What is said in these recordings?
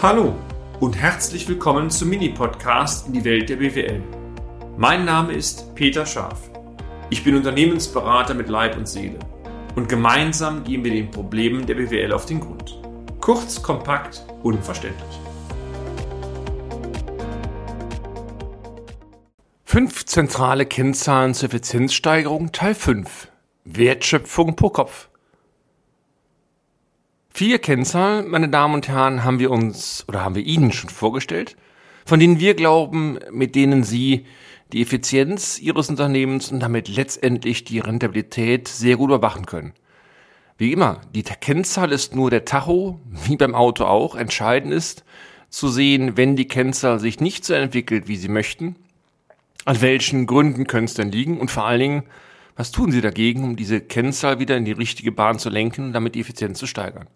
Hallo und herzlich willkommen zum Mini-Podcast in die Welt der BWL. Mein Name ist Peter Scharf. Ich bin Unternehmensberater mit Leib und Seele und gemeinsam gehen wir den Problemen der BWL auf den Grund. Kurz, kompakt, unverständlich. Fünf zentrale Kennzahlen zur Effizienzsteigerung Teil 5. Wertschöpfung pro Kopf. Vier Kennzahlen, meine Damen und Herren, haben wir uns oder haben wir Ihnen schon vorgestellt, von denen wir glauben, mit denen Sie die Effizienz Ihres Unternehmens und damit letztendlich die Rentabilität sehr gut überwachen können. Wie immer, die Kennzahl ist nur der Tacho, wie beim Auto auch. Entscheidend ist zu sehen, wenn die Kennzahl sich nicht so entwickelt, wie Sie möchten, an welchen Gründen können es denn liegen und vor allen Dingen, was tun Sie dagegen, um diese Kennzahl wieder in die richtige Bahn zu lenken und damit die Effizienz zu steigern.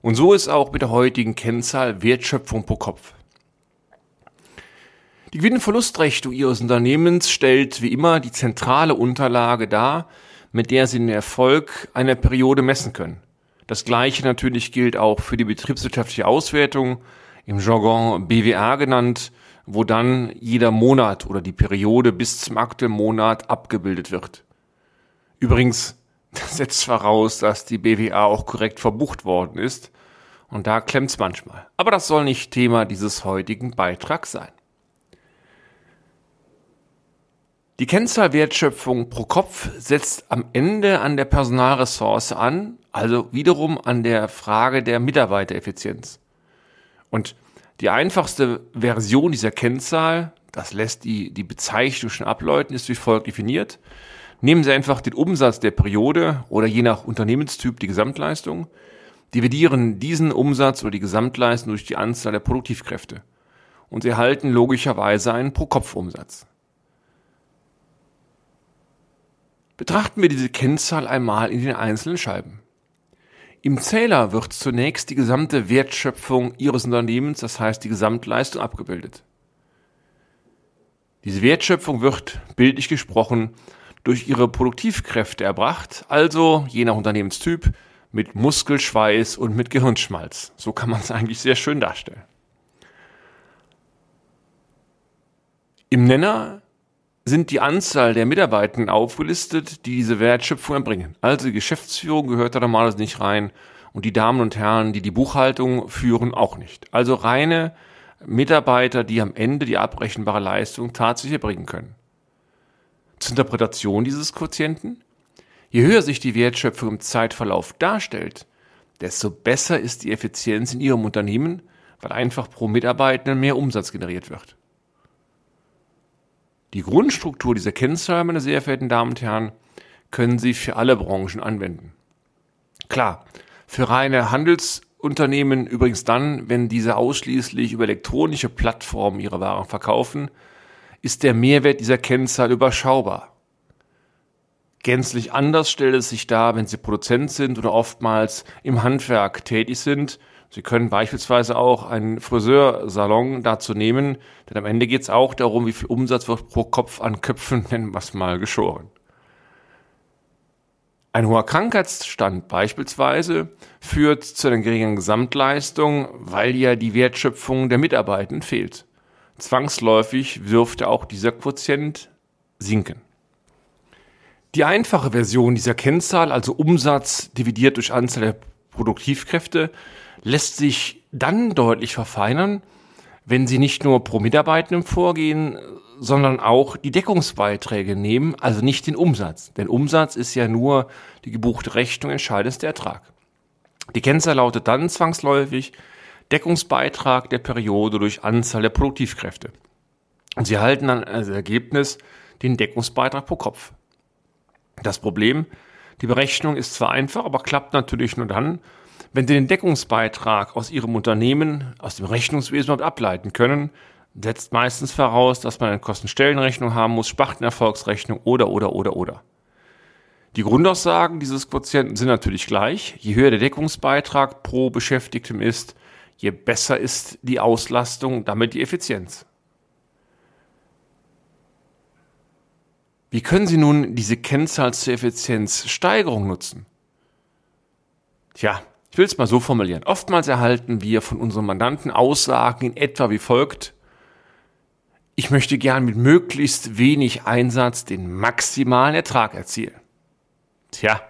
Und so ist auch mit der heutigen Kennzahl Wertschöpfung pro Kopf. Die Gewinn- und Verlustrechnung Ihres Unternehmens stellt wie immer die zentrale Unterlage dar, mit der Sie den Erfolg einer Periode messen können. Das gleiche natürlich gilt auch für die betriebswirtschaftliche Auswertung, im Jargon BWA genannt, wo dann jeder Monat oder die Periode bis zum aktuellen Monat abgebildet wird. Übrigens, das setzt voraus, dass die BWA auch korrekt verbucht worden ist. Und da klemmt's manchmal. Aber das soll nicht Thema dieses heutigen Beitrags sein. Die Kennzahl Wertschöpfung pro Kopf setzt am Ende an der Personalressource an, also wiederum an der Frage der Mitarbeitereffizienz. Und die einfachste Version dieser Kennzahl, das lässt die, die Bezeichnung schon ableuten, ist wie folgt definiert. Nehmen Sie einfach den Umsatz der Periode oder je nach Unternehmenstyp die Gesamtleistung, dividieren diesen Umsatz oder die Gesamtleistung durch die Anzahl der Produktivkräfte und Sie erhalten logischerweise einen Pro-Kopf-Umsatz. Betrachten wir diese Kennzahl einmal in den einzelnen Scheiben. Im Zähler wird zunächst die gesamte Wertschöpfung Ihres Unternehmens, das heißt die Gesamtleistung, abgebildet. Diese Wertschöpfung wird, bildlich gesprochen, durch ihre Produktivkräfte erbracht, also je nach Unternehmenstyp mit Muskelschweiß und mit Gehirnschmalz. So kann man es eigentlich sehr schön darstellen. Im Nenner sind die Anzahl der Mitarbeitenden aufgelistet, die diese Wertschöpfung erbringen. Also die Geschäftsführung gehört da normalerweise nicht rein und die Damen und Herren, die die Buchhaltung führen, auch nicht. Also reine Mitarbeiter, die am Ende die abrechenbare Leistung tatsächlich erbringen können zur Interpretation dieses Quotienten? Je höher sich die Wertschöpfung im Zeitverlauf darstellt, desto besser ist die Effizienz in Ihrem Unternehmen, weil einfach pro Mitarbeiter mehr Umsatz generiert wird. Die Grundstruktur dieser Kennzahl, meine sehr verehrten Damen und Herren, können Sie für alle Branchen anwenden. Klar, für reine Handelsunternehmen übrigens dann, wenn diese ausschließlich über elektronische Plattformen ihre Waren verkaufen, ist der Mehrwert dieser Kennzahl überschaubar. Gänzlich anders stellt es sich dar, wenn Sie Produzent sind oder oftmals im Handwerk tätig sind. Sie können beispielsweise auch einen Friseursalon dazu nehmen, denn am Ende geht es auch darum, wie viel Umsatz wird pro Kopf an Köpfen, nennen wir es mal, geschoren. Ein hoher Krankheitsstand beispielsweise führt zu einer geringen Gesamtleistung, weil ja die Wertschöpfung der Mitarbeitenden fehlt zwangsläufig dürfte auch dieser Quotient sinken. Die einfache Version dieser Kennzahl, also Umsatz dividiert durch Anzahl der Produktivkräfte, lässt sich dann deutlich verfeinern, wenn Sie nicht nur pro Mitarbeitenden vorgehen, sondern auch die Deckungsbeiträge nehmen, also nicht den Umsatz. Denn Umsatz ist ja nur die gebuchte Rechnung, entscheidendster Ertrag. Die Kennzahl lautet dann zwangsläufig Deckungsbeitrag der Periode durch Anzahl der Produktivkräfte. Und sie erhalten dann als Ergebnis den Deckungsbeitrag pro Kopf. Das Problem, die Berechnung ist zwar einfach, aber klappt natürlich nur dann, wenn Sie den Deckungsbeitrag aus Ihrem Unternehmen, aus dem Rechnungswesen ableiten können, setzt meistens voraus, dass man eine Kostenstellenrechnung haben muss, Spartenerfolgsrechnung oder, oder, oder, oder. Die Grundaussagen dieses Quotienten sind natürlich gleich. Je höher der Deckungsbeitrag pro Beschäftigtem ist, je besser ist die Auslastung, damit die Effizienz. Wie können Sie nun diese Kennzahl zur Effizienzsteigerung nutzen? Tja, Ich will es mal so formulieren. Oftmals erhalten wir von unseren Mandanten Aussagen in etwa wie folgt. Ich möchte gern mit möglichst wenig Einsatz den maximalen Ertrag erzielen. Tja,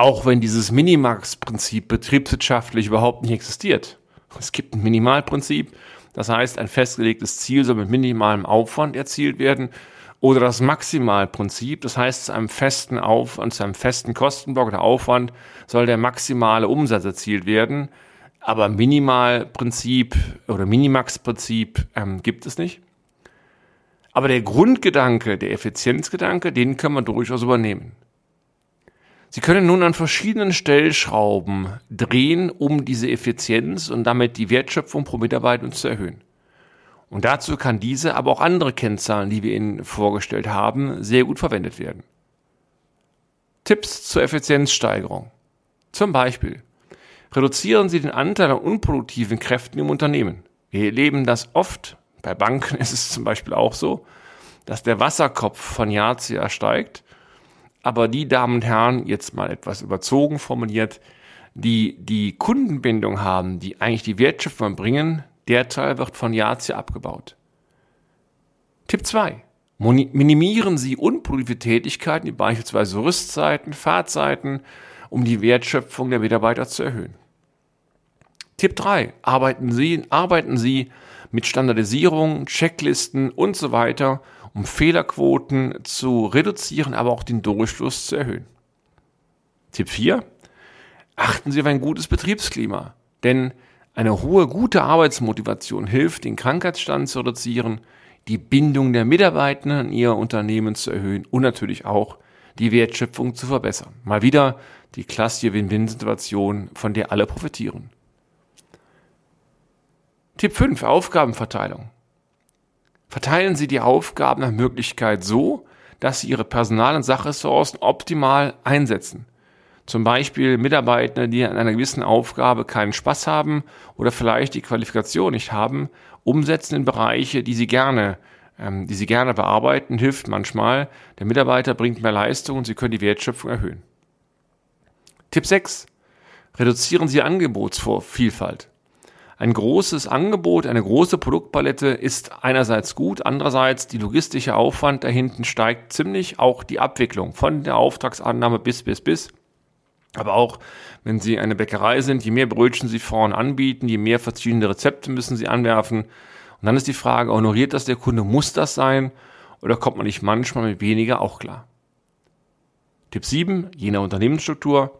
auch wenn dieses Minimax-Prinzip betriebswirtschaftlich überhaupt nicht existiert. Es gibt ein Minimalprinzip, das heißt, ein festgelegtes Ziel soll mit minimalem Aufwand erzielt werden oder das Maximalprinzip, das heißt, zu einem festen Aufwand, zu einem festen Kostenblock oder Aufwand soll der maximale Umsatz erzielt werden. Aber Minimalprinzip oder Minimax-Prinzip ähm, gibt es nicht. Aber der Grundgedanke, der Effizienzgedanke, den können wir durchaus übernehmen. Sie können nun an verschiedenen Stellschrauben drehen, um diese Effizienz und damit die Wertschöpfung pro Mitarbeiter zu erhöhen. Und dazu kann diese, aber auch andere Kennzahlen, die wir Ihnen vorgestellt haben, sehr gut verwendet werden. Tipps zur Effizienzsteigerung. Zum Beispiel reduzieren Sie den Anteil an unproduktiven Kräften im Unternehmen. Wir erleben das oft. Bei Banken ist es zum Beispiel auch so, dass der Wasserkopf von Jahr zu Jahr steigt. Aber die Damen und Herren, jetzt mal etwas überzogen formuliert, die die Kundenbindung haben, die eigentlich die Wertschöpfung bringen, der Teil wird von Jahr zu Jahr abgebaut. Tipp 2. Minimieren Sie unproduktive Tätigkeiten, wie beispielsweise Rüstzeiten, Fahrzeiten, um die Wertschöpfung der Mitarbeiter zu erhöhen. Tipp 3. Arbeiten Sie, arbeiten Sie mit Standardisierung, Checklisten und so weiter, um Fehlerquoten zu reduzieren, aber auch den Durchfluss zu erhöhen. Tipp 4. Achten Sie auf ein gutes Betriebsklima, denn eine hohe, gute Arbeitsmotivation hilft, den Krankheitsstand zu reduzieren, die Bindung der Mitarbeiter an ihr Unternehmen zu erhöhen und natürlich auch die Wertschöpfung zu verbessern. Mal wieder die klassische Win-Win-Situation, von der alle profitieren. Tipp 5. Aufgabenverteilung. Verteilen Sie die Aufgaben nach Möglichkeit so, dass Sie Ihre Personal- und Sachressourcen optimal einsetzen. Zum Beispiel Mitarbeiter, die an einer gewissen Aufgabe keinen Spaß haben oder vielleicht die Qualifikation nicht haben, umsetzen in Bereiche, die sie gerne, ähm, die sie gerne bearbeiten, hilft manchmal. Der Mitarbeiter bringt mehr Leistung und sie können die Wertschöpfung erhöhen. Tipp 6. Reduzieren Sie Angebotsvielfalt. Ein großes Angebot, eine große Produktpalette ist einerseits gut, andererseits die logistische Aufwand dahinten steigt ziemlich, auch die Abwicklung von der Auftragsannahme bis bis bis aber auch, wenn Sie eine Bäckerei sind, je mehr Brötchen Sie vorne anbieten, je mehr verschiedene Rezepte müssen Sie anwerfen. Und dann ist die Frage, honoriert das der Kunde? Muss das sein? Oder kommt man nicht manchmal mit weniger auch klar? Tipp 7, je nach Unternehmensstruktur.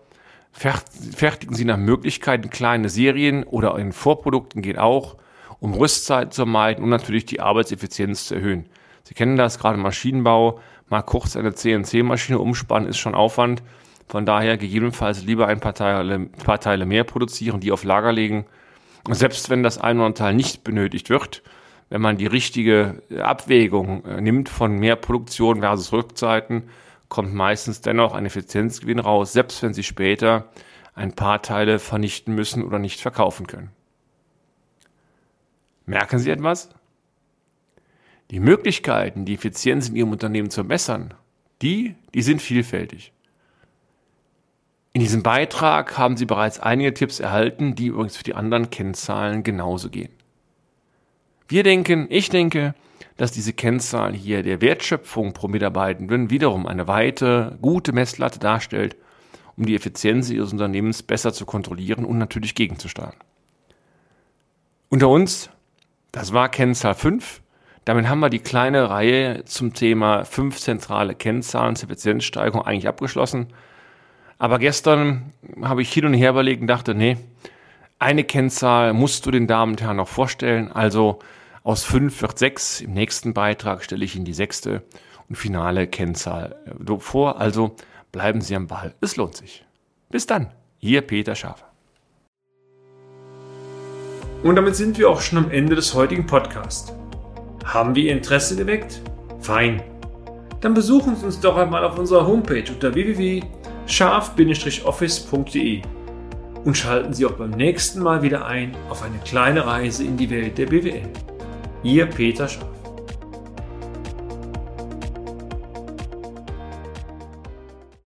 Fertigen Sie nach Möglichkeiten kleine Serien oder in Vorprodukten geht auch, um Rüstzeit zu vermeiden und natürlich die Arbeitseffizienz zu erhöhen. Sie kennen das, gerade im Maschinenbau, mal kurz eine CNC-Maschine umspannen ist schon Aufwand. Von daher gegebenenfalls lieber ein paar Teile, paar Teile mehr produzieren, die auf Lager legen. Und selbst wenn das ein oder Teil nicht benötigt wird, wenn man die richtige Abwägung äh, nimmt von mehr Produktion versus Rückzeiten, kommt meistens dennoch ein Effizienzgewinn raus, selbst wenn Sie später ein paar Teile vernichten müssen oder nicht verkaufen können. Merken Sie etwas? Die Möglichkeiten, die Effizienz in Ihrem Unternehmen zu messern, die, die sind vielfältig. In diesem Beitrag haben Sie bereits einige Tipps erhalten, die übrigens für die anderen Kennzahlen genauso gehen. Wir denken, ich denke, dass diese Kennzahl hier der Wertschöpfung pro Mitarbeitenden wiederum eine weite, gute Messlatte darstellt, um die Effizienz Ihres Unternehmens besser zu kontrollieren und natürlich gegenzusteuern. Unter uns, das war Kennzahl 5. Damit haben wir die kleine Reihe zum Thema fünf zentrale Kennzahlen zur Effizienzsteigerung eigentlich abgeschlossen. Aber gestern habe ich hin und her überlegt und dachte, nee, eine Kennzahl musst du den Damen und Herren noch vorstellen. Also aus fünf wird sechs. Im nächsten Beitrag stelle ich Ihnen die sechste und finale Kennzahl äh, vor. Also bleiben Sie am Ball. Es lohnt sich. Bis dann. Ihr Peter Schafer. Und damit sind wir auch schon am Ende des heutigen Podcasts. Haben wir Ihr Interesse geweckt? Fein. Dann besuchen Sie uns doch einmal auf unserer Homepage unter www scharf-office.de und schalten Sie auch beim nächsten Mal wieder ein auf eine kleine Reise in die Welt der BWL. Ihr Peter Scharf.